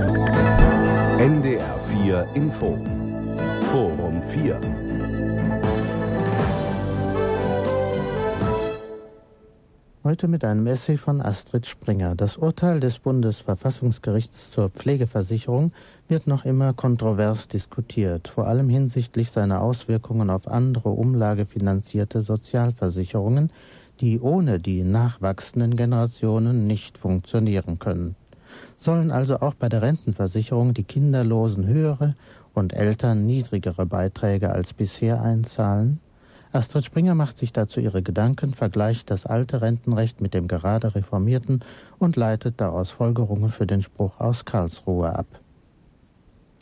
NDR 4 Info Forum 4 Heute mit einem Essay von Astrid Springer. Das Urteil des Bundesverfassungsgerichts zur Pflegeversicherung wird noch immer kontrovers diskutiert, vor allem hinsichtlich seiner Auswirkungen auf andere umlagefinanzierte Sozialversicherungen, die ohne die nachwachsenden Generationen nicht funktionieren können. Sollen also auch bei der Rentenversicherung die Kinderlosen höhere und Eltern niedrigere Beiträge als bisher einzahlen? Astrid Springer macht sich dazu ihre Gedanken, vergleicht das alte Rentenrecht mit dem gerade reformierten und leitet daraus Folgerungen für den Spruch aus Karlsruhe ab.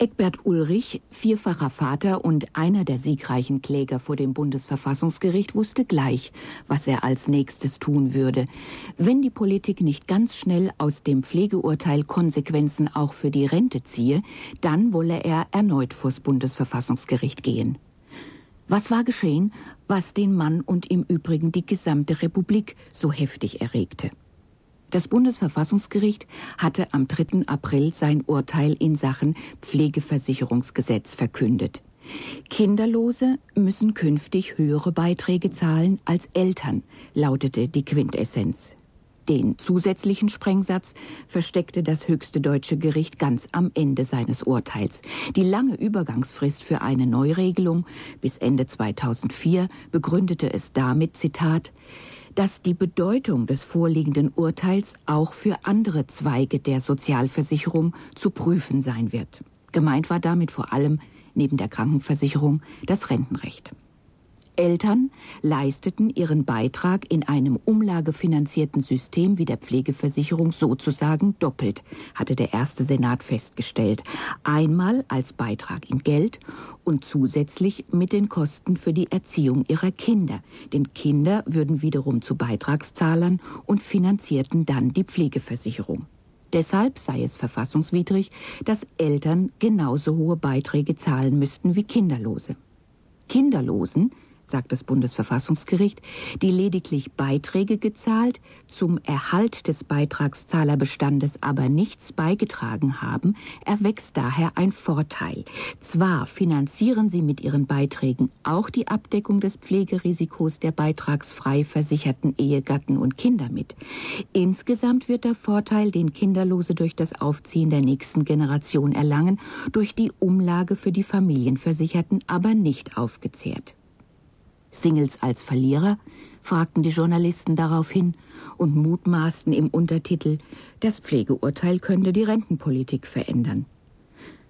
Eckbert Ulrich, vierfacher Vater und einer der siegreichen Kläger vor dem Bundesverfassungsgericht, wusste gleich, was er als nächstes tun würde. Wenn die Politik nicht ganz schnell aus dem Pflegeurteil Konsequenzen auch für die Rente ziehe, dann wolle er erneut vors Bundesverfassungsgericht gehen. Was war geschehen, was den Mann und im Übrigen die gesamte Republik so heftig erregte? Das Bundesverfassungsgericht hatte am 3. April sein Urteil in Sachen Pflegeversicherungsgesetz verkündet. Kinderlose müssen künftig höhere Beiträge zahlen als Eltern, lautete die Quintessenz. Den zusätzlichen Sprengsatz versteckte das höchste deutsche Gericht ganz am Ende seines Urteils. Die lange Übergangsfrist für eine Neuregelung bis Ende 2004 begründete es damit, Zitat, dass die Bedeutung des vorliegenden Urteils auch für andere Zweige der Sozialversicherung zu prüfen sein wird. Gemeint war damit vor allem neben der Krankenversicherung das Rentenrecht. Eltern leisteten ihren Beitrag in einem umlagefinanzierten System wie der Pflegeversicherung sozusagen doppelt, hatte der erste Senat festgestellt. Einmal als Beitrag in Geld und zusätzlich mit den Kosten für die Erziehung ihrer Kinder. Denn Kinder würden wiederum zu Beitragszahlern und finanzierten dann die Pflegeversicherung. Deshalb sei es verfassungswidrig, dass Eltern genauso hohe Beiträge zahlen müssten wie Kinderlose. Kinderlosen sagt das Bundesverfassungsgericht, die lediglich Beiträge gezahlt, zum Erhalt des Beitragszahlerbestandes aber nichts beigetragen haben, erwächst daher ein Vorteil. Zwar finanzieren sie mit ihren Beiträgen auch die Abdeckung des Pflegerisikos der beitragsfrei versicherten Ehegatten und Kinder mit. Insgesamt wird der Vorteil, den Kinderlose durch das Aufziehen der nächsten Generation erlangen, durch die Umlage für die Familienversicherten aber nicht aufgezehrt. Singles als Verlierer? fragten die Journalisten daraufhin und mutmaßten im Untertitel, das Pflegeurteil könnte die Rentenpolitik verändern.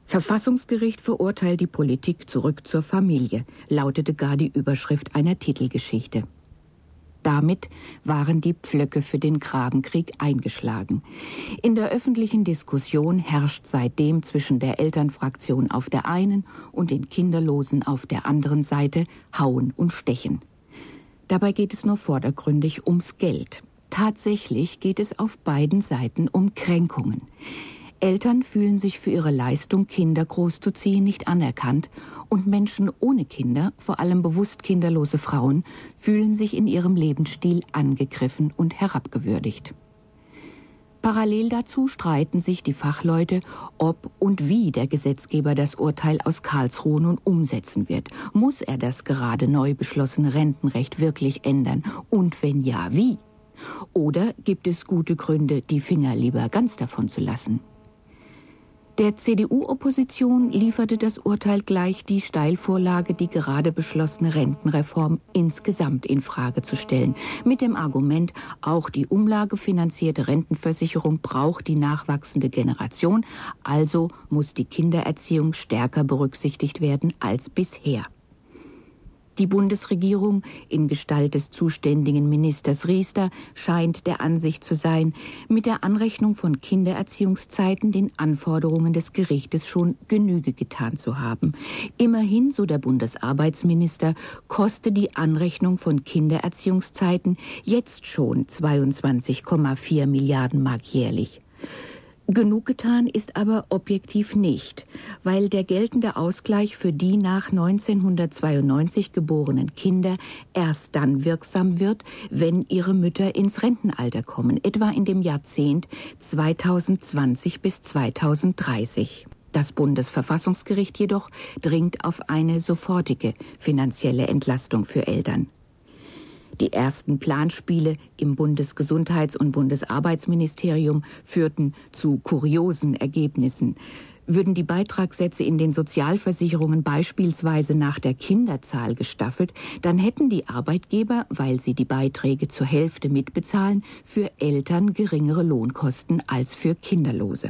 Verfassungsgericht verurteilt die Politik zurück zur Familie, lautete gar die Überschrift einer Titelgeschichte. Damit waren die Pflöcke für den Grabenkrieg eingeschlagen. In der öffentlichen Diskussion herrscht seitdem zwischen der Elternfraktion auf der einen und den Kinderlosen auf der anderen Seite Hauen und Stechen. Dabei geht es nur vordergründig ums Geld. Tatsächlich geht es auf beiden Seiten um Kränkungen. Eltern fühlen sich für ihre Leistung, Kinder großzuziehen, nicht anerkannt und Menschen ohne Kinder, vor allem bewusst kinderlose Frauen, fühlen sich in ihrem Lebensstil angegriffen und herabgewürdigt. Parallel dazu streiten sich die Fachleute, ob und wie der Gesetzgeber das Urteil aus Karlsruhe nun umsetzen wird. Muss er das gerade neu beschlossene Rentenrecht wirklich ändern? Und wenn ja, wie? Oder gibt es gute Gründe, die Finger lieber ganz davon zu lassen? Der CDU-Opposition lieferte das Urteil gleich die Steilvorlage, die gerade beschlossene Rentenreform insgesamt in Frage zu stellen, mit dem Argument, auch die umlagefinanzierte Rentenversicherung braucht die nachwachsende Generation, also muss die Kindererziehung stärker berücksichtigt werden als bisher. Die Bundesregierung in Gestalt des zuständigen Ministers Riester scheint der Ansicht zu sein, mit der Anrechnung von Kindererziehungszeiten den Anforderungen des Gerichtes schon Genüge getan zu haben. Immerhin, so der Bundesarbeitsminister, koste die Anrechnung von Kindererziehungszeiten jetzt schon 22,4 Milliarden Mark jährlich. Genug getan ist aber objektiv nicht, weil der geltende Ausgleich für die nach 1992 geborenen Kinder erst dann wirksam wird, wenn ihre Mütter ins Rentenalter kommen, etwa in dem Jahrzehnt 2020 bis 2030. Das Bundesverfassungsgericht jedoch dringt auf eine sofortige finanzielle Entlastung für Eltern. Die ersten Planspiele im Bundesgesundheits- und Bundesarbeitsministerium führten zu kuriosen Ergebnissen. Würden die Beitragssätze in den Sozialversicherungen beispielsweise nach der Kinderzahl gestaffelt, dann hätten die Arbeitgeber, weil sie die Beiträge zur Hälfte mitbezahlen, für Eltern geringere Lohnkosten als für Kinderlose.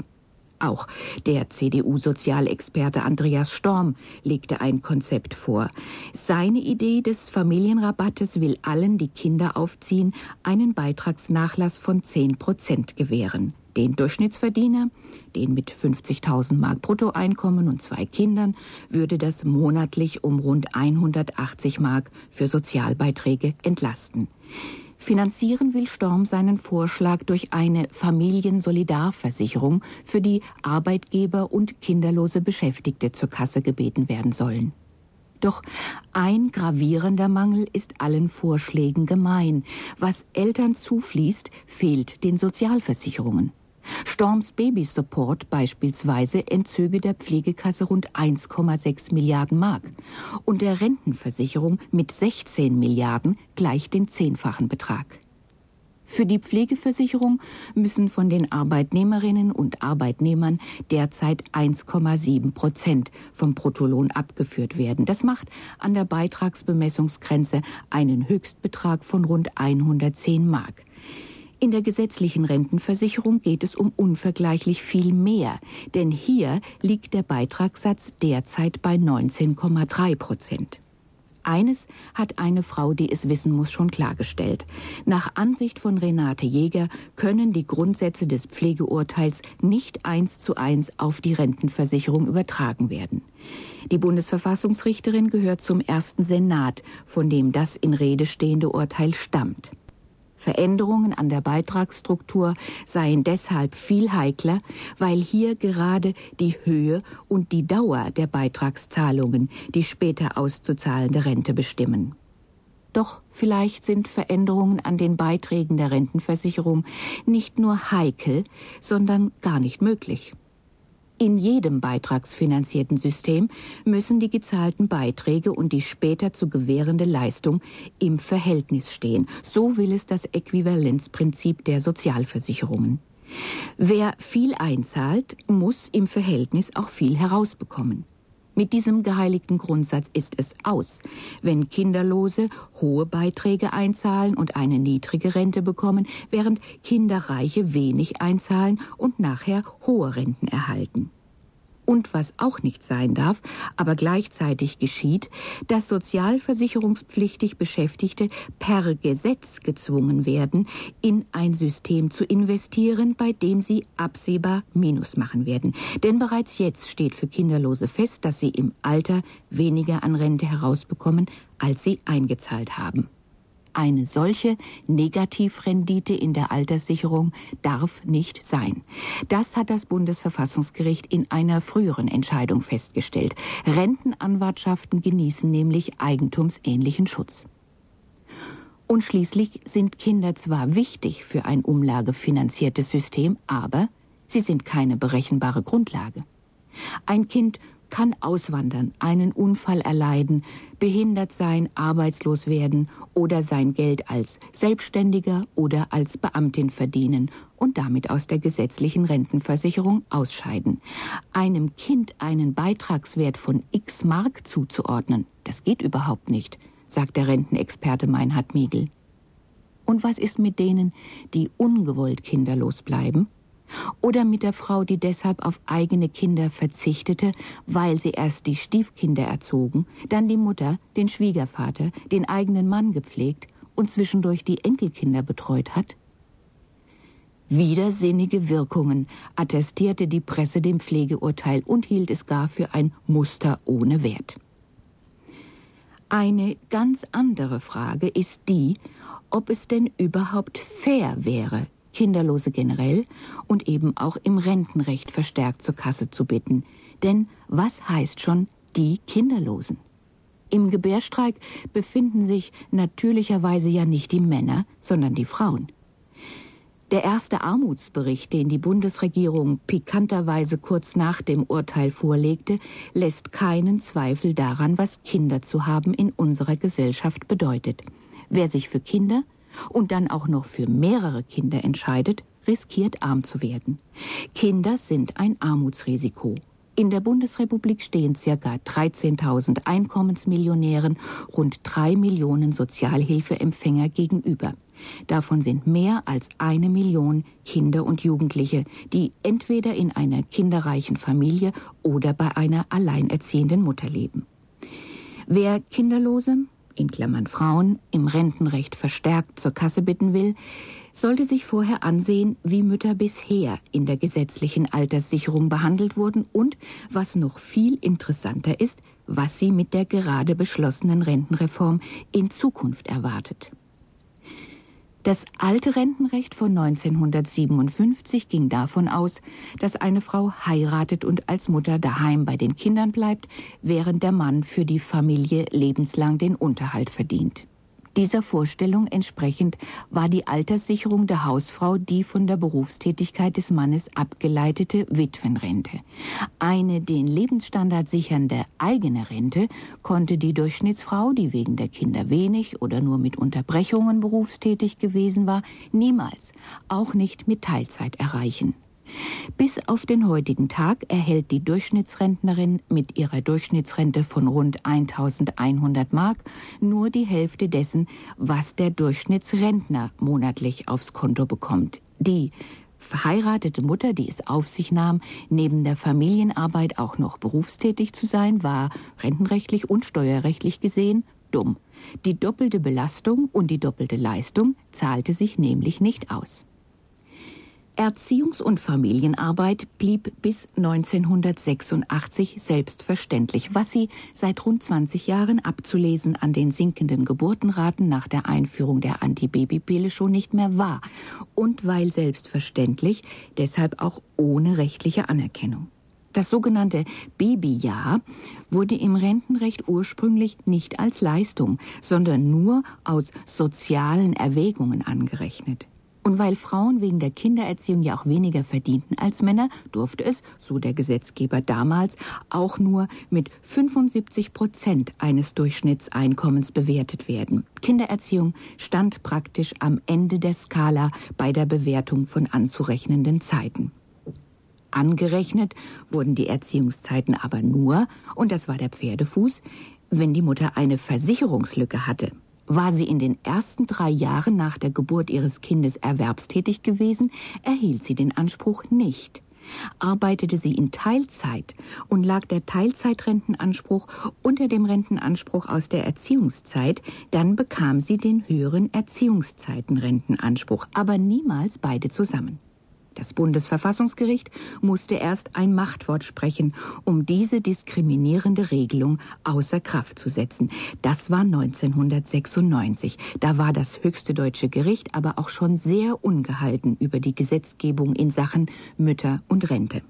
Auch der CDU-Sozialexperte Andreas Storm legte ein Konzept vor. Seine Idee des Familienrabattes will allen, die Kinder aufziehen, einen Beitragsnachlass von 10 Prozent gewähren. Den Durchschnittsverdiener, den mit 50.000 Mark Bruttoeinkommen und zwei Kindern, würde das monatlich um rund 180 Mark für Sozialbeiträge entlasten. Finanzieren will Storm seinen Vorschlag durch eine Familiensolidarversicherung, für die Arbeitgeber und kinderlose Beschäftigte zur Kasse gebeten werden sollen. Doch ein gravierender Mangel ist allen Vorschlägen gemein. Was Eltern zufließt, fehlt den Sozialversicherungen. Storms Baby Support beispielsweise entzöge der Pflegekasse rund 1,6 Milliarden Mark und der Rentenversicherung mit 16 Milliarden gleich den zehnfachen Betrag. Für die Pflegeversicherung müssen von den Arbeitnehmerinnen und Arbeitnehmern derzeit 1,7 Prozent vom Bruttolohn abgeführt werden. Das macht an der Beitragsbemessungsgrenze einen Höchstbetrag von rund 110 Mark. In der gesetzlichen Rentenversicherung geht es um unvergleichlich viel mehr, denn hier liegt der Beitragssatz derzeit bei 19,3 Prozent. Eines hat eine Frau, die es wissen muss, schon klargestellt. Nach Ansicht von Renate Jäger können die Grundsätze des Pflegeurteils nicht eins zu eins auf die Rentenversicherung übertragen werden. Die Bundesverfassungsrichterin gehört zum ersten Senat, von dem das in Rede stehende Urteil stammt. Veränderungen an der Beitragsstruktur seien deshalb viel heikler, weil hier gerade die Höhe und die Dauer der Beitragszahlungen die später auszuzahlende Rente bestimmen. Doch vielleicht sind Veränderungen an den Beiträgen der Rentenversicherung nicht nur heikel, sondern gar nicht möglich. In jedem beitragsfinanzierten System müssen die gezahlten Beiträge und die später zu gewährende Leistung im Verhältnis stehen. So will es das Äquivalenzprinzip der Sozialversicherungen. Wer viel einzahlt, muss im Verhältnis auch viel herausbekommen. Mit diesem geheiligten Grundsatz ist es aus, wenn Kinderlose hohe Beiträge einzahlen und eine niedrige Rente bekommen, während Kinderreiche wenig einzahlen und nachher hohe Renten erhalten. Und was auch nicht sein darf, aber gleichzeitig geschieht, dass sozialversicherungspflichtig Beschäftigte per Gesetz gezwungen werden, in ein System zu investieren, bei dem sie absehbar Minus machen werden. Denn bereits jetzt steht für Kinderlose fest, dass sie im Alter weniger an Rente herausbekommen, als sie eingezahlt haben. Eine solche Negativrendite in der Alterssicherung darf nicht sein. Das hat das Bundesverfassungsgericht in einer früheren Entscheidung festgestellt. Rentenanwartschaften genießen nämlich eigentumsähnlichen Schutz. Und schließlich sind Kinder zwar wichtig für ein umlagefinanziertes System, aber sie sind keine berechenbare Grundlage. Ein Kind kann auswandern, einen Unfall erleiden, behindert sein, arbeitslos werden oder sein Geld als Selbstständiger oder als Beamtin verdienen und damit aus der gesetzlichen Rentenversicherung ausscheiden. Einem Kind einen Beitragswert von x Mark zuzuordnen, das geht überhaupt nicht, sagt der Rentenexperte Meinhard Miegel. Und was ist mit denen, die ungewollt kinderlos bleiben? Oder mit der Frau, die deshalb auf eigene Kinder verzichtete, weil sie erst die Stiefkinder erzogen, dann die Mutter, den Schwiegervater, den eigenen Mann gepflegt und zwischendurch die Enkelkinder betreut hat? Widersinnige Wirkungen attestierte die Presse dem Pflegeurteil und hielt es gar für ein Muster ohne Wert. Eine ganz andere Frage ist die, ob es denn überhaupt fair wäre, Kinderlose generell und eben auch im Rentenrecht verstärkt zur Kasse zu bitten. Denn was heißt schon die Kinderlosen? Im Gebärstreik befinden sich natürlicherweise ja nicht die Männer, sondern die Frauen. Der erste Armutsbericht, den die Bundesregierung pikanterweise kurz nach dem Urteil vorlegte, lässt keinen Zweifel daran, was Kinder zu haben in unserer Gesellschaft bedeutet. Wer sich für Kinder und dann auch noch für mehrere Kinder entscheidet, riskiert arm zu werden. Kinder sind ein Armutsrisiko. In der Bundesrepublik stehen ca. 13.000 Einkommensmillionären rund drei Millionen Sozialhilfeempfänger gegenüber. Davon sind mehr als eine Million Kinder und Jugendliche, die entweder in einer kinderreichen Familie oder bei einer alleinerziehenden Mutter leben. Wer Kinderlose, in Klammern Frauen, im Rentenrecht verstärkt zur Kasse bitten will, sollte sich vorher ansehen, wie Mütter bisher in der gesetzlichen Alterssicherung behandelt wurden und, was noch viel interessanter ist, was sie mit der gerade beschlossenen Rentenreform in Zukunft erwartet. Das alte Rentenrecht von 1957 ging davon aus, dass eine Frau heiratet und als Mutter daheim bei den Kindern bleibt, während der Mann für die Familie lebenslang den Unterhalt verdient. Dieser Vorstellung entsprechend war die Alterssicherung der Hausfrau die von der Berufstätigkeit des Mannes abgeleitete Witwenrente. Eine den Lebensstandard sichernde eigene Rente konnte die Durchschnittsfrau, die wegen der Kinder wenig oder nur mit Unterbrechungen berufstätig gewesen war, niemals, auch nicht mit Teilzeit erreichen. Bis auf den heutigen Tag erhält die Durchschnittsrentnerin mit ihrer Durchschnittsrente von rund 1100 Mark nur die Hälfte dessen, was der Durchschnittsrentner monatlich aufs Konto bekommt. Die verheiratete Mutter, die es auf sich nahm, neben der Familienarbeit auch noch berufstätig zu sein, war rentenrechtlich und steuerrechtlich gesehen dumm. Die doppelte Belastung und die doppelte Leistung zahlte sich nämlich nicht aus. Erziehungs- und Familienarbeit blieb bis 1986 selbstverständlich, was sie seit rund 20 Jahren abzulesen an den sinkenden Geburtenraten nach der Einführung der Antibabypille schon nicht mehr war und weil selbstverständlich deshalb auch ohne rechtliche Anerkennung. Das sogenannte Babyjahr wurde im Rentenrecht ursprünglich nicht als Leistung, sondern nur aus sozialen Erwägungen angerechnet. Und weil Frauen wegen der Kindererziehung ja auch weniger verdienten als Männer, durfte es, so der Gesetzgeber damals, auch nur mit 75 Prozent eines Durchschnittseinkommens bewertet werden. Kindererziehung stand praktisch am Ende der Skala bei der Bewertung von anzurechnenden Zeiten. Angerechnet wurden die Erziehungszeiten aber nur, und das war der Pferdefuß, wenn die Mutter eine Versicherungslücke hatte. War sie in den ersten drei Jahren nach der Geburt ihres Kindes erwerbstätig gewesen, erhielt sie den Anspruch nicht. Arbeitete sie in Teilzeit und lag der Teilzeitrentenanspruch unter dem Rentenanspruch aus der Erziehungszeit, dann bekam sie den höheren Erziehungszeitenrentenanspruch, aber niemals beide zusammen. Das Bundesverfassungsgericht musste erst ein Machtwort sprechen, um diese diskriminierende Regelung außer Kraft zu setzen. Das war 1996. Da war das höchste deutsche Gericht aber auch schon sehr ungehalten über die Gesetzgebung in Sachen Mütter und Rente.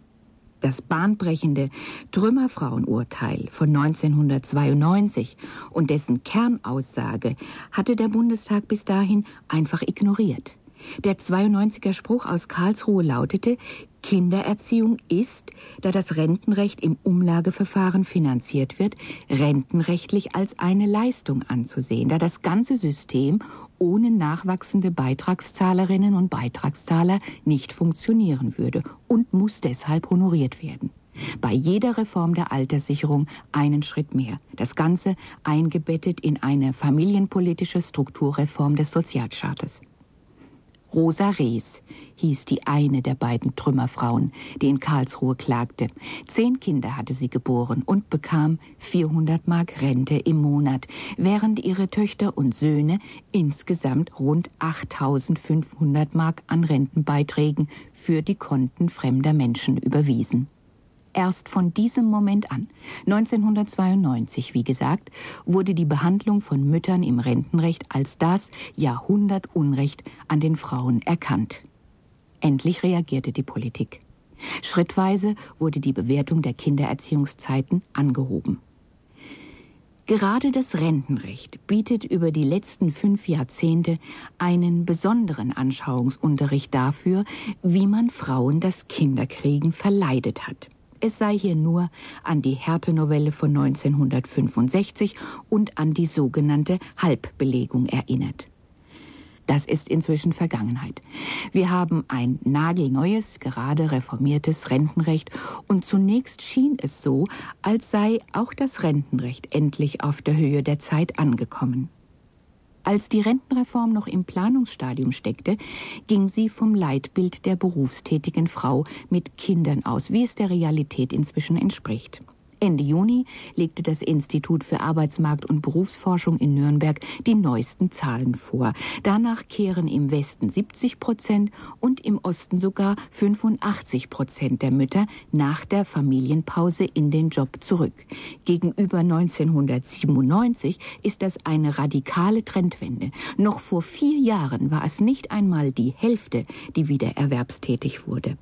Das bahnbrechende Trümmerfrauenurteil von 1992 und dessen Kernaussage hatte der Bundestag bis dahin einfach ignoriert. Der 92er Spruch aus Karlsruhe lautete, Kindererziehung ist, da das Rentenrecht im Umlageverfahren finanziert wird, rentenrechtlich als eine Leistung anzusehen, da das ganze System ohne nachwachsende Beitragszahlerinnen und Beitragszahler nicht funktionieren würde und muss deshalb honoriert werden. Bei jeder Reform der Alterssicherung einen Schritt mehr. Das Ganze eingebettet in eine familienpolitische Strukturreform des Sozialstaates. Rosa Rees hieß die eine der beiden Trümmerfrauen, die in Karlsruhe klagte. Zehn Kinder hatte sie geboren und bekam 400 Mark Rente im Monat, während ihre Töchter und Söhne insgesamt rund 8500 Mark an Rentenbeiträgen für die Konten fremder Menschen überwiesen. Erst von diesem Moment an, 1992 wie gesagt, wurde die Behandlung von Müttern im Rentenrecht als das Jahrhundertunrecht an den Frauen erkannt. Endlich reagierte die Politik. Schrittweise wurde die Bewertung der Kindererziehungszeiten angehoben. Gerade das Rentenrecht bietet über die letzten fünf Jahrzehnte einen besonderen Anschauungsunterricht dafür, wie man Frauen das Kinderkriegen verleidet hat. Es sei hier nur an die Härtenovelle von 1965 und an die sogenannte Halbbelegung erinnert. Das ist inzwischen Vergangenheit. Wir haben ein nagelneues, gerade reformiertes Rentenrecht und zunächst schien es so, als sei auch das Rentenrecht endlich auf der Höhe der Zeit angekommen. Als die Rentenreform noch im Planungsstadium steckte, ging sie vom Leitbild der berufstätigen Frau mit Kindern aus, wie es der Realität inzwischen entspricht. Ende Juni legte das Institut für Arbeitsmarkt und Berufsforschung in Nürnberg die neuesten Zahlen vor. Danach kehren im Westen 70 Prozent und im Osten sogar 85 Prozent der Mütter nach der Familienpause in den Job zurück. Gegenüber 1997 ist das eine radikale Trendwende. Noch vor vier Jahren war es nicht einmal die Hälfte, die wieder erwerbstätig wurde.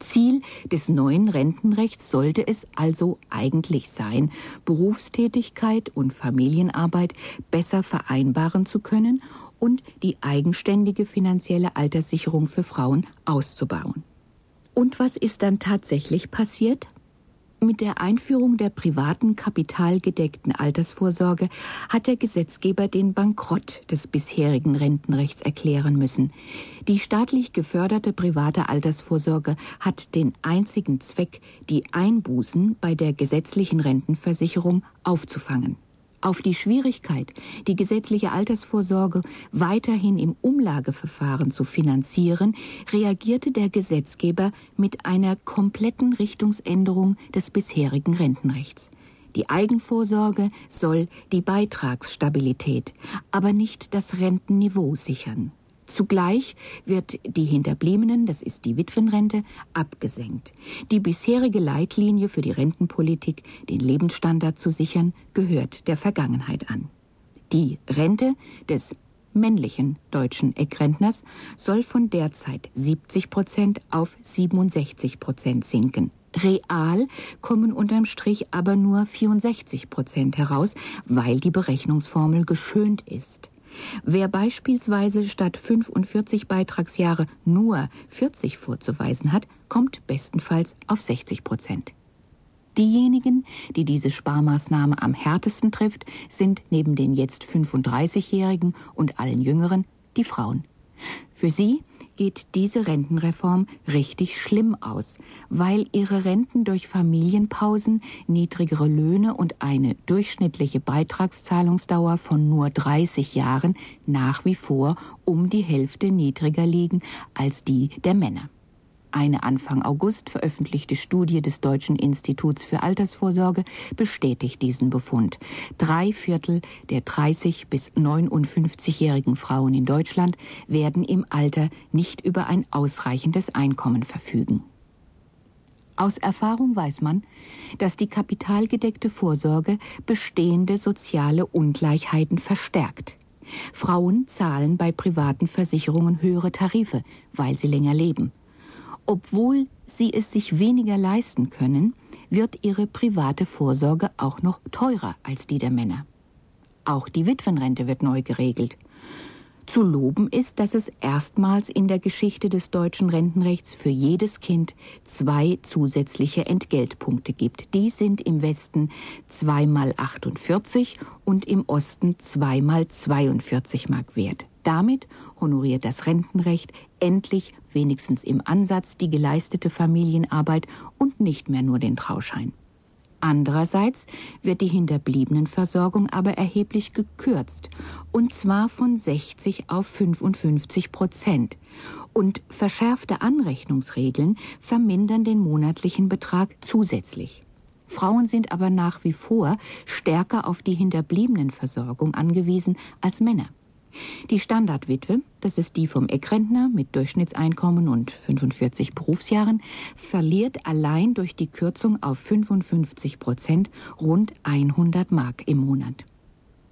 Ziel des neuen Rentenrechts sollte es also eigentlich sein, Berufstätigkeit und Familienarbeit besser vereinbaren zu können und die eigenständige finanzielle Alterssicherung für Frauen auszubauen. Und was ist dann tatsächlich passiert? Mit der Einführung der privaten kapitalgedeckten Altersvorsorge hat der Gesetzgeber den Bankrott des bisherigen Rentenrechts erklären müssen. Die staatlich geförderte private Altersvorsorge hat den einzigen Zweck, die Einbußen bei der gesetzlichen Rentenversicherung aufzufangen. Auf die Schwierigkeit, die gesetzliche Altersvorsorge weiterhin im Umlageverfahren zu finanzieren, reagierte der Gesetzgeber mit einer kompletten Richtungsänderung des bisherigen Rentenrechts. Die Eigenvorsorge soll die Beitragsstabilität, aber nicht das Rentenniveau sichern. Zugleich wird die Hinterbliebenen, das ist die Witwenrente, abgesenkt. Die bisherige Leitlinie für die Rentenpolitik, den Lebensstandard zu sichern, gehört der Vergangenheit an. Die Rente des männlichen deutschen Eckrentners soll von derzeit 70 Prozent auf 67 Prozent sinken. Real kommen unterm Strich aber nur 64 Prozent heraus, weil die Berechnungsformel geschönt ist. Wer beispielsweise statt 45 Beitragsjahre nur 40 vorzuweisen hat, kommt bestenfalls auf 60 Prozent. Diejenigen, die diese Sparmaßnahme am härtesten trifft, sind neben den jetzt 35-Jährigen und allen Jüngeren die Frauen. Für sie geht diese Rentenreform richtig schlimm aus, weil ihre Renten durch Familienpausen, niedrigere Löhne und eine durchschnittliche Beitragszahlungsdauer von nur 30 Jahren nach wie vor um die Hälfte niedriger liegen als die der Männer. Eine Anfang August veröffentlichte Studie des Deutschen Instituts für Altersvorsorge bestätigt diesen Befund. Drei Viertel der 30 bis 59-jährigen Frauen in Deutschland werden im Alter nicht über ein ausreichendes Einkommen verfügen. Aus Erfahrung weiß man, dass die kapitalgedeckte Vorsorge bestehende soziale Ungleichheiten verstärkt. Frauen zahlen bei privaten Versicherungen höhere Tarife, weil sie länger leben. Obwohl sie es sich weniger leisten können, wird ihre private Vorsorge auch noch teurer als die der Männer. Auch die Witwenrente wird neu geregelt. Zu loben ist, dass es erstmals in der Geschichte des deutschen Rentenrechts für jedes Kind zwei zusätzliche Entgeltpunkte gibt. Die sind im Westen zweimal 48 und im Osten zweimal 42 Mark wert. Damit honoriert das Rentenrecht endlich wenigstens im Ansatz die geleistete Familienarbeit und nicht mehr nur den Trauschein. Andererseits wird die Hinterbliebenenversorgung aber erheblich gekürzt, und zwar von 60 auf 55 Prozent. Und verschärfte Anrechnungsregeln vermindern den monatlichen Betrag zusätzlich. Frauen sind aber nach wie vor stärker auf die Hinterbliebenenversorgung angewiesen als Männer. Die Standardwitwe, das ist die vom Eckrentner mit Durchschnittseinkommen und 45 Berufsjahren, verliert allein durch die Kürzung auf 55 Prozent rund 100 Mark im Monat.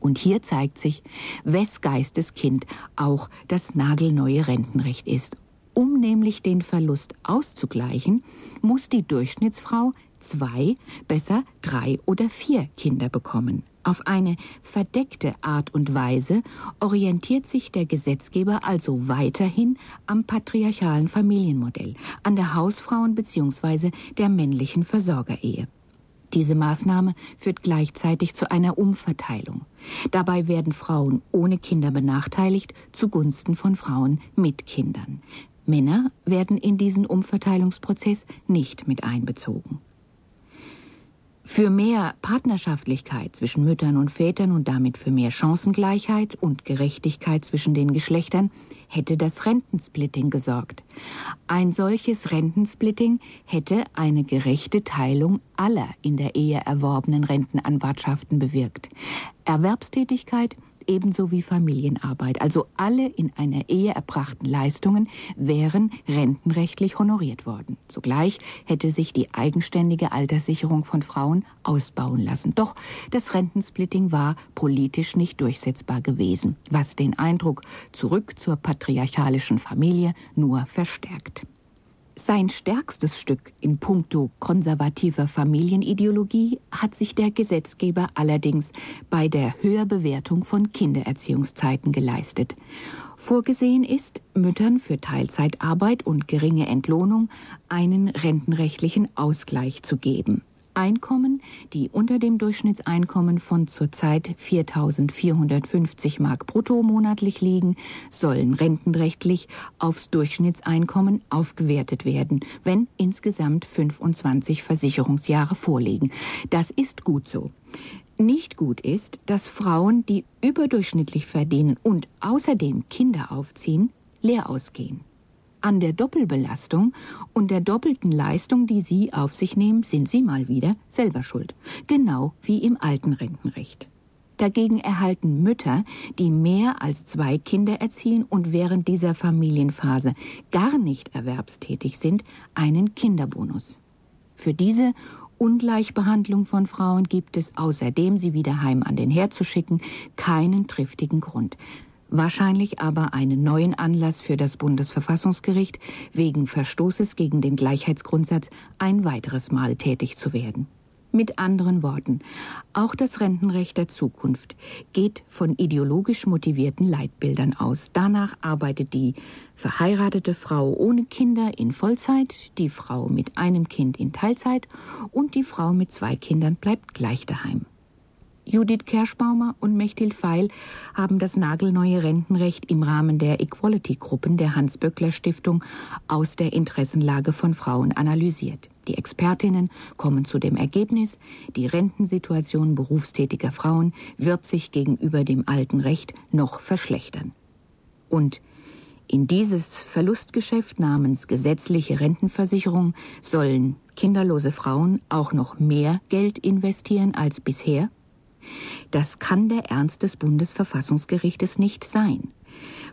Und hier zeigt sich, wes Geistes Kind auch das nagelneue Rentenrecht ist Um nämlich den Verlust auszugleichen, muss die Durchschnittsfrau zwei, besser drei oder vier Kinder bekommen. Auf eine verdeckte Art und Weise orientiert sich der Gesetzgeber also weiterhin am patriarchalen Familienmodell, an der Hausfrauen- bzw. der männlichen Versorgerehe. Diese Maßnahme führt gleichzeitig zu einer Umverteilung. Dabei werden Frauen ohne Kinder benachteiligt zugunsten von Frauen mit Kindern. Männer werden in diesen Umverteilungsprozess nicht mit einbezogen. Für mehr Partnerschaftlichkeit zwischen Müttern und Vätern und damit für mehr Chancengleichheit und Gerechtigkeit zwischen den Geschlechtern hätte das Rentensplitting gesorgt. Ein solches Rentensplitting hätte eine gerechte Teilung aller in der Ehe erworbenen Rentenanwartschaften bewirkt. Erwerbstätigkeit ebenso wie Familienarbeit, also alle in einer Ehe erbrachten Leistungen, wären rentenrechtlich honoriert worden. Zugleich hätte sich die eigenständige Alterssicherung von Frauen ausbauen lassen. Doch das Rentensplitting war politisch nicht durchsetzbar gewesen, was den Eindruck zurück zur patriarchalischen Familie nur verstärkt. Sein stärkstes Stück in puncto konservativer Familienideologie hat sich der Gesetzgeber allerdings bei der Höherbewertung von Kindererziehungszeiten geleistet. Vorgesehen ist, Müttern für Teilzeitarbeit und geringe Entlohnung einen rentenrechtlichen Ausgleich zu geben. Einkommen, die unter dem Durchschnittseinkommen von zurzeit 4.450 Mark brutto monatlich liegen, sollen rentenrechtlich aufs Durchschnittseinkommen aufgewertet werden, wenn insgesamt 25 Versicherungsjahre vorliegen. Das ist gut so. Nicht gut ist, dass Frauen, die überdurchschnittlich verdienen und außerdem Kinder aufziehen, leer ausgehen. An der Doppelbelastung und der doppelten Leistung, die Sie auf sich nehmen, sind Sie mal wieder selber schuld. Genau wie im alten Rentenrecht. Dagegen erhalten Mütter, die mehr als zwei Kinder erziehen und während dieser Familienphase gar nicht erwerbstätig sind, einen Kinderbonus. Für diese Ungleichbehandlung von Frauen gibt es außerdem, sie wieder heim an den Herd zu schicken, keinen triftigen Grund wahrscheinlich aber einen neuen Anlass für das Bundesverfassungsgericht, wegen Verstoßes gegen den Gleichheitsgrundsatz ein weiteres Mal tätig zu werden. Mit anderen Worten, auch das Rentenrecht der Zukunft geht von ideologisch motivierten Leitbildern aus. Danach arbeitet die verheiratete Frau ohne Kinder in Vollzeit, die Frau mit einem Kind in Teilzeit und die Frau mit zwei Kindern bleibt gleich daheim. Judith Kerschbaumer und Mechthild Feil haben das nagelneue Rentenrecht im Rahmen der Equality-Gruppen der Hans-Böckler-Stiftung aus der Interessenlage von Frauen analysiert. Die Expertinnen kommen zu dem Ergebnis, die Rentensituation berufstätiger Frauen wird sich gegenüber dem alten Recht noch verschlechtern. Und in dieses Verlustgeschäft namens gesetzliche Rentenversicherung sollen kinderlose Frauen auch noch mehr Geld investieren als bisher? Das kann der Ernst des Bundesverfassungsgerichtes nicht sein.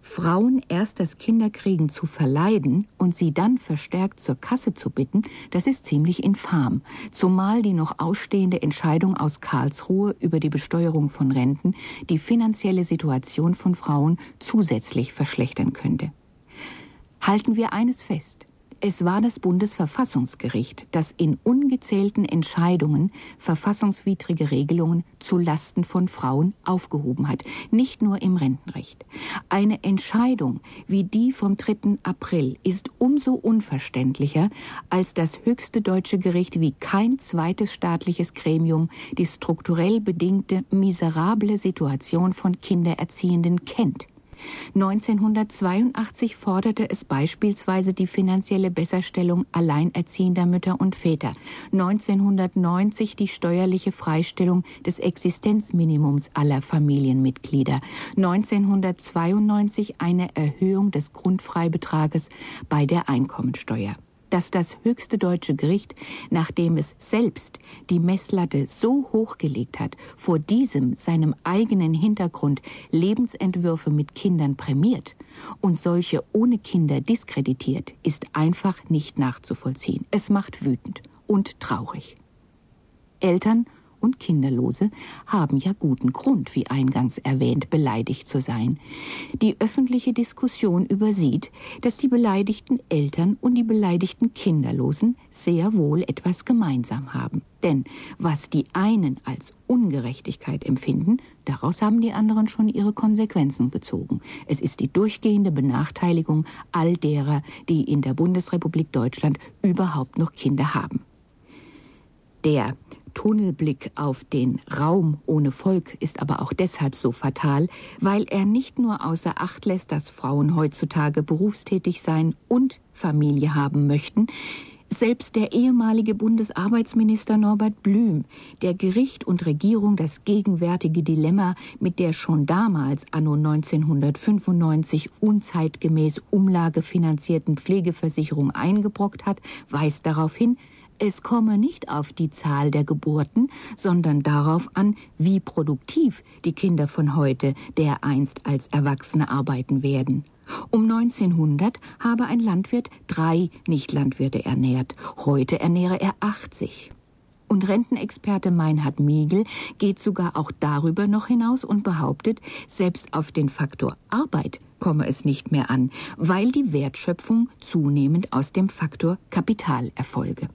Frauen erst das Kinderkriegen zu verleiden und sie dann verstärkt zur Kasse zu bitten, das ist ziemlich infam, zumal die noch ausstehende Entscheidung aus Karlsruhe über die Besteuerung von Renten die finanzielle Situation von Frauen zusätzlich verschlechtern könnte. Halten wir eines fest. Es war das Bundesverfassungsgericht, das in ungezählten Entscheidungen verfassungswidrige Regelungen zu Lasten von Frauen aufgehoben hat, nicht nur im Rentenrecht. Eine Entscheidung wie die vom 3. April ist umso unverständlicher, als das höchste deutsche Gericht wie kein zweites staatliches Gremium die strukturell bedingte miserable Situation von Kindererziehenden kennt. 1982 forderte es beispielsweise die finanzielle Besserstellung alleinerziehender Mütter und Väter, 1990 die steuerliche Freistellung des Existenzminimums aller Familienmitglieder, 1992 eine Erhöhung des Grundfreibetrages bei der Einkommensteuer dass das höchste deutsche Gericht, nachdem es selbst die Messlatte so hochgelegt hat, vor diesem seinem eigenen Hintergrund Lebensentwürfe mit Kindern prämiert und solche ohne Kinder diskreditiert, ist einfach nicht nachzuvollziehen. Es macht wütend und traurig. Eltern und Kinderlose haben ja guten Grund, wie eingangs erwähnt, beleidigt zu sein. Die öffentliche Diskussion übersieht, dass die beleidigten Eltern und die beleidigten Kinderlosen sehr wohl etwas gemeinsam haben. Denn was die einen als Ungerechtigkeit empfinden, daraus haben die anderen schon ihre Konsequenzen gezogen. Es ist die durchgehende Benachteiligung all derer, die in der Bundesrepublik Deutschland überhaupt noch Kinder haben. Der Tunnelblick auf den Raum ohne Volk ist aber auch deshalb so fatal, weil er nicht nur außer Acht lässt, dass Frauen heutzutage berufstätig sein und Familie haben möchten, selbst der ehemalige Bundesarbeitsminister Norbert Blüm, der Gericht und Regierung das gegenwärtige Dilemma mit der schon damals anno 1995 unzeitgemäß umlagefinanzierten Pflegeversicherung eingebrockt hat, weist darauf hin, es komme nicht auf die Zahl der Geburten, sondern darauf an, wie produktiv die Kinder von heute dereinst als Erwachsene arbeiten werden. Um 1900 habe ein Landwirt drei Nichtlandwirte ernährt, heute ernähre er 80. Und Rentenexperte Meinhard Miegel geht sogar auch darüber noch hinaus und behauptet, selbst auf den Faktor Arbeit komme es nicht mehr an, weil die Wertschöpfung zunehmend aus dem Faktor Kapital erfolge.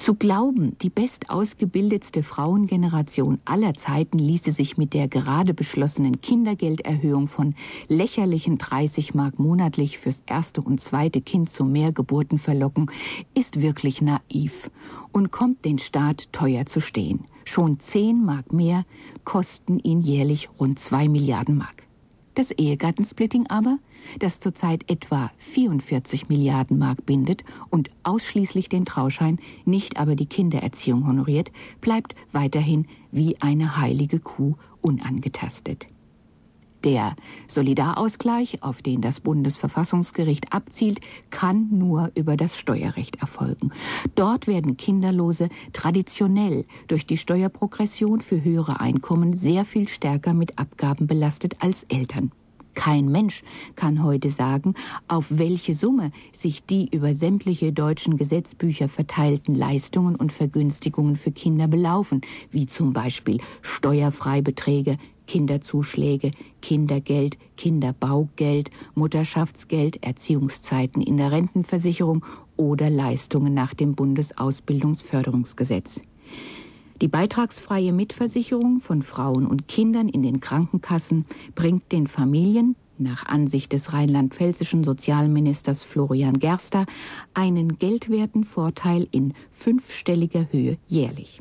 Zu glauben, die bestausgebildetste Frauengeneration aller Zeiten ließe sich mit der gerade beschlossenen Kindergelderhöhung von lächerlichen 30 Mark monatlich fürs erste und zweite Kind zu mehr Geburten verlocken, ist wirklich naiv und kommt den Staat teuer zu stehen. Schon 10 Mark mehr kosten ihn jährlich rund 2 Milliarden Mark. Das Ehegattensplitting aber, das zurzeit etwa 44 Milliarden Mark bindet und ausschließlich den Trauschein, nicht aber die Kindererziehung honoriert, bleibt weiterhin wie eine heilige Kuh unangetastet. Der Solidarausgleich, auf den das Bundesverfassungsgericht abzielt, kann nur über das Steuerrecht erfolgen. Dort werden Kinderlose traditionell durch die Steuerprogression für höhere Einkommen sehr viel stärker mit Abgaben belastet als Eltern. Kein Mensch kann heute sagen, auf welche Summe sich die über sämtliche deutschen Gesetzbücher verteilten Leistungen und Vergünstigungen für Kinder belaufen, wie zum Beispiel Steuerfreibeträge, Kinderzuschläge, Kindergeld, Kinderbaugeld, Mutterschaftsgeld, Erziehungszeiten in der Rentenversicherung oder Leistungen nach dem Bundesausbildungsförderungsgesetz. Die beitragsfreie Mitversicherung von Frauen und Kindern in den Krankenkassen bringt den Familien nach Ansicht des rheinland-pfälzischen Sozialministers Florian Gerster einen geldwerten Vorteil in fünfstelliger Höhe jährlich.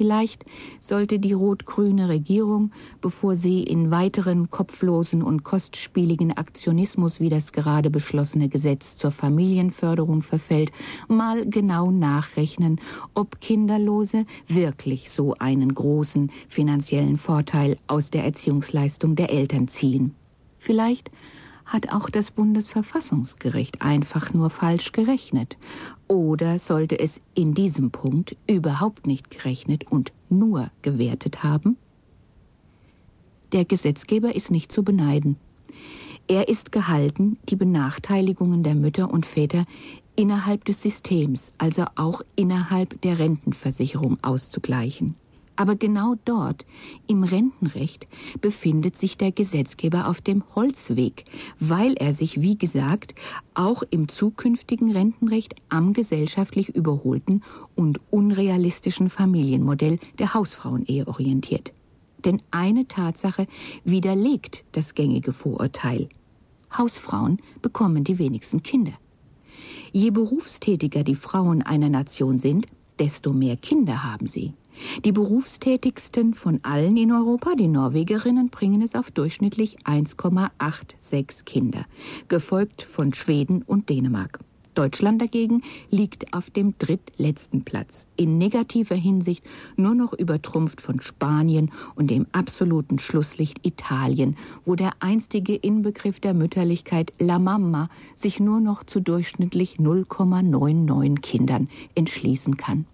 Vielleicht sollte die rot-grüne Regierung, bevor sie in weiteren kopflosen und kostspieligen Aktionismus wie das gerade beschlossene Gesetz zur Familienförderung verfällt, mal genau nachrechnen, ob Kinderlose wirklich so einen großen finanziellen Vorteil aus der Erziehungsleistung der Eltern ziehen. Vielleicht hat auch das Bundesverfassungsgericht einfach nur falsch gerechnet. Oder sollte es in diesem Punkt überhaupt nicht gerechnet und nur gewertet haben? Der Gesetzgeber ist nicht zu beneiden. Er ist gehalten, die Benachteiligungen der Mütter und Väter innerhalb des Systems, also auch innerhalb der Rentenversicherung auszugleichen. Aber genau dort, im Rentenrecht, befindet sich der Gesetzgeber auf dem Holzweg, weil er sich, wie gesagt, auch im zukünftigen Rentenrecht am gesellschaftlich überholten und unrealistischen Familienmodell der Hausfrauenehe orientiert. Denn eine Tatsache widerlegt das gängige Vorurteil. Hausfrauen bekommen die wenigsten Kinder. Je berufstätiger die Frauen einer Nation sind, desto mehr Kinder haben sie. Die berufstätigsten von allen in Europa, die Norwegerinnen, bringen es auf durchschnittlich 1,86 Kinder, gefolgt von Schweden und Dänemark. Deutschland dagegen liegt auf dem drittletzten Platz, in negativer Hinsicht nur noch übertrumpft von Spanien und dem absoluten Schlusslicht Italien, wo der einstige Inbegriff der Mütterlichkeit La Mamma sich nur noch zu durchschnittlich 0,99 Kindern entschließen kann.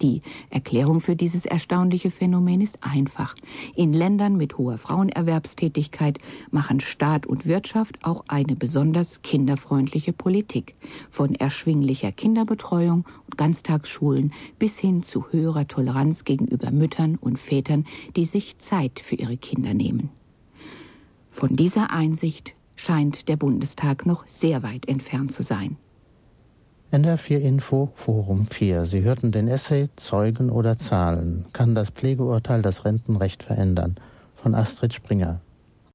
Die Erklärung für dieses erstaunliche Phänomen ist einfach. In Ländern mit hoher Frauenerwerbstätigkeit machen Staat und Wirtschaft auch eine besonders kinderfreundliche Politik. Von erschwinglicher Kinderbetreuung und Ganztagsschulen bis hin zu höherer Toleranz gegenüber Müttern und Vätern, die sich Zeit für ihre Kinder nehmen. Von dieser Einsicht scheint der Bundestag noch sehr weit entfernt zu sein. NR4 Info Forum 4. Sie hörten den Essay Zeugen oder Zahlen. Kann das Pflegeurteil das Rentenrecht verändern? Von Astrid Springer.